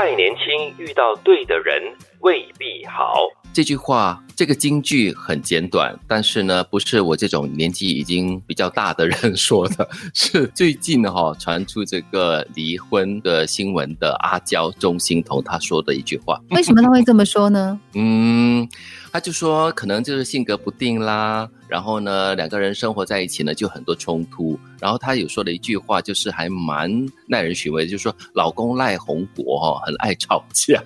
太年轻遇到对的人未必好。这句话，这个金句很简短，但是呢，不是我这种年纪已经比较大的人说的，是最近哈传出这个离婚的新闻的阿娇钟欣桐她说的一句话。为什么他会这么说呢？嗯，他就说可能就是性格不定啦，然后呢，两个人生活在一起呢就很多冲突，然后她有说了一句话，就是还蛮耐人寻味，就是说老公赖红国哈很爱吵架。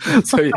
所以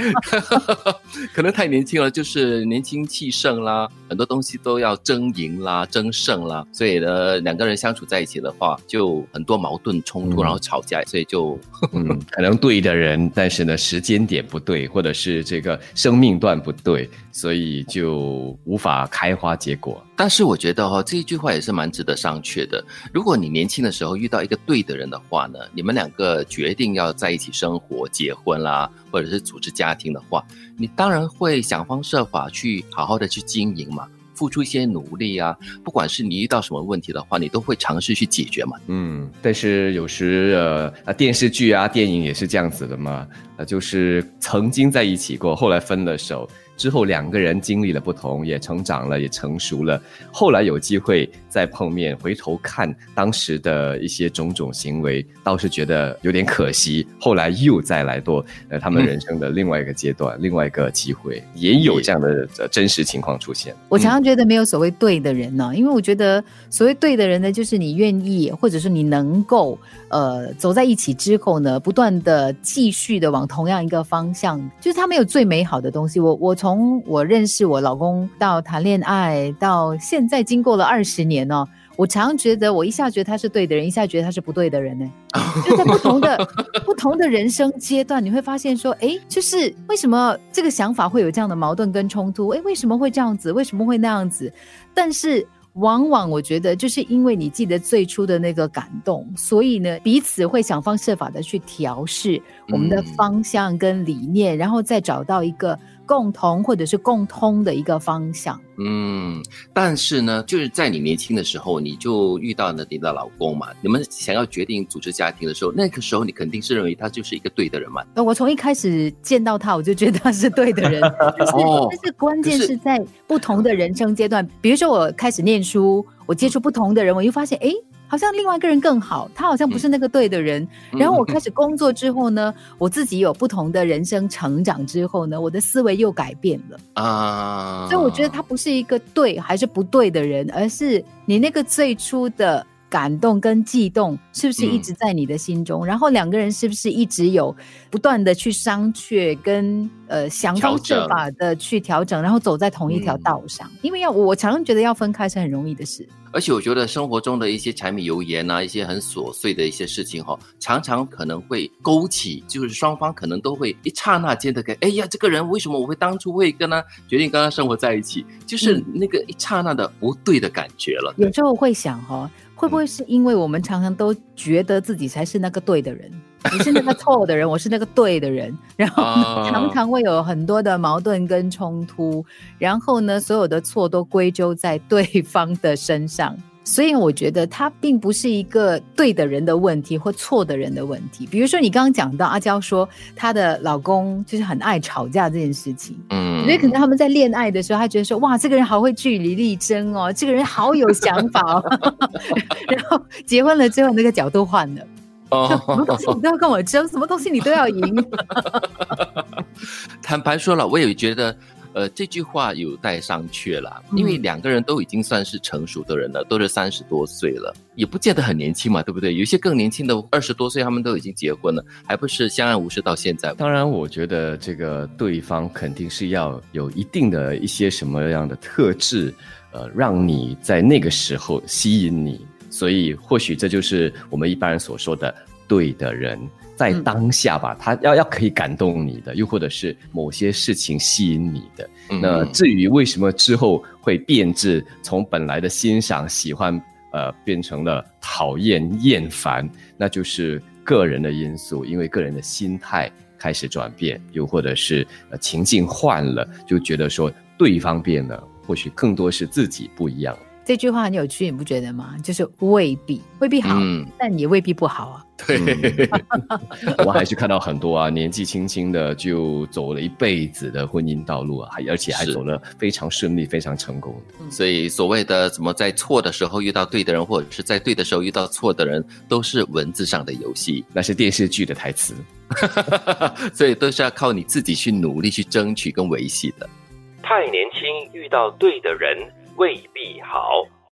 可能太年轻了，就是年轻气盛啦，很多东西都要争赢啦、争胜啦，所以呢，两个人相处在一起的话，就很多矛盾冲突，然后吵架，所以就嗯，可能对的人，但是呢，时间点不对，或者是这个生命段不对，所以就无法开花结果。但是我觉得哈，这一句话也是蛮值得商榷的。如果你年轻的时候遇到一个对的人的话呢，你们两个决定要在一起生活、结婚啦，或者是组织家庭的话，你当然会想方设法去好好的去经营嘛，付出一些努力啊。不管是你遇到什么问题的话，你都会尝试去解决嘛。嗯，但是有时呃啊电视剧啊电影也是这样子的嘛，呃就是曾经在一起过，后来分了手。之后两个人经历了不同，也成长了，也成熟了。后来有机会再碰面，回头看当时的一些种种行为，倒是觉得有点可惜。后来又再来多呃他们人生的另外一个阶段，另外一个机会，也有这样的真实情况出现。我常常觉得没有所谓对的人呢，因为我觉得所谓对的人呢，就是你愿意，或者是你能够呃走在一起之后呢，不断的继续的往同样一个方向，就是他没有最美好的东西。我我从从我认识我老公到谈恋爱到现在，经过了二十年哦，我常觉得我一下觉得他是对的人，一下觉得他是不对的人呢。就在不同的不同的人生阶段，你会发现说，哎，就是为什么这个想法会有这样的矛盾跟冲突？哎，为什么会这样子？为什么会那样子？但是。往往我觉得，就是因为你记得最初的那个感动，所以呢，彼此会想方设法的去调试我们的方向跟理念，然后再找到一个共同或者是共通的一个方向。嗯，但是呢，就是在你年轻的时候，你就遇到了你的老公嘛，你们想要决定组织家庭的时候，那个时候你肯定是认为他就是一个对的人嘛。我从一开始见到他，我就觉得他是对的人。但是，但是关键是在不同的人生阶段，比如说我开始念书，我接触不同的人，我又发现，哎。好像另外一个人更好，他好像不是那个对的人。然后我开始工作之后呢，我自己有不同的人生成长之后呢，我的思维又改变了啊。所以我觉得他不是一个对还是不对的人，而是你那个最初的。感动跟悸动是不是一直在你的心中？然后两个人是不是一直有不断的去商榷，跟呃想方设法的去调整，然后走在同一条道上？因为要我常常觉得要分开是很容易的事。而且我觉得生活中的一些柴米油盐啊，一些很琐碎的一些事情哈，常常可能会勾起，就是双方可能都会一刹那间的给，哎呀，这个人为什么我会当初会跟他决定跟他生活在一起？就是那个一刹那的不对的感觉了。有时候会想哈。会不会是因为我们常常都觉得自己才是那个对的人，你是那个错的人，我是那个对的人，然后常常会有很多的矛盾跟冲突，然后呢，所有的错都归咎在对方的身上。所以我觉得他并不是一个对的人的问题或错的人的问题。比如说你刚刚讲到阿娇说她的老公就是很爱吵架这件事情，嗯，所以可能他们在恋爱的时候，他觉得说哇，这个人好会据理力争哦，这个人好有想法哦，然后结婚了之后那个角度换了，哦，什么东西你都要跟我争，什么东西你都要赢。坦白说了，我也觉得。呃，这句话有待商榷啦，因为两个人都已经算是成熟的人了，都是三十多岁了，也不见得很年轻嘛，对不对？有些更年轻的二十多岁，他们都已经结婚了，还不是相安无事到现在。当然，我觉得这个对方肯定是要有一定的一些什么样的特质，呃，让你在那个时候吸引你，所以或许这就是我们一般人所说的对的人。在当下吧，他要要可以感动你的，又或者是某些事情吸引你的。那至于为什么之后会变质，从本来的欣赏、喜欢，呃，变成了讨厌、厌烦，那就是个人的因素，因为个人的心态开始转变，又或者是呃情境换了，就觉得说对方变了，或许更多是自己不一样。这句话很有趣，你不觉得吗？就是未必，未必好，嗯但也未必不好啊。对，我们还是看到很多啊，年纪轻轻的就走了一辈子的婚姻道路啊，还而且还走了非常顺利、非常成功。所以所谓的怎么在错的时候遇到对的人，或者是在对的时候遇到错的人，都是文字上的游戏，那是电视剧的台词。所以都是要靠你自己去努力去争取跟维系的。太年轻遇到对的人未必好。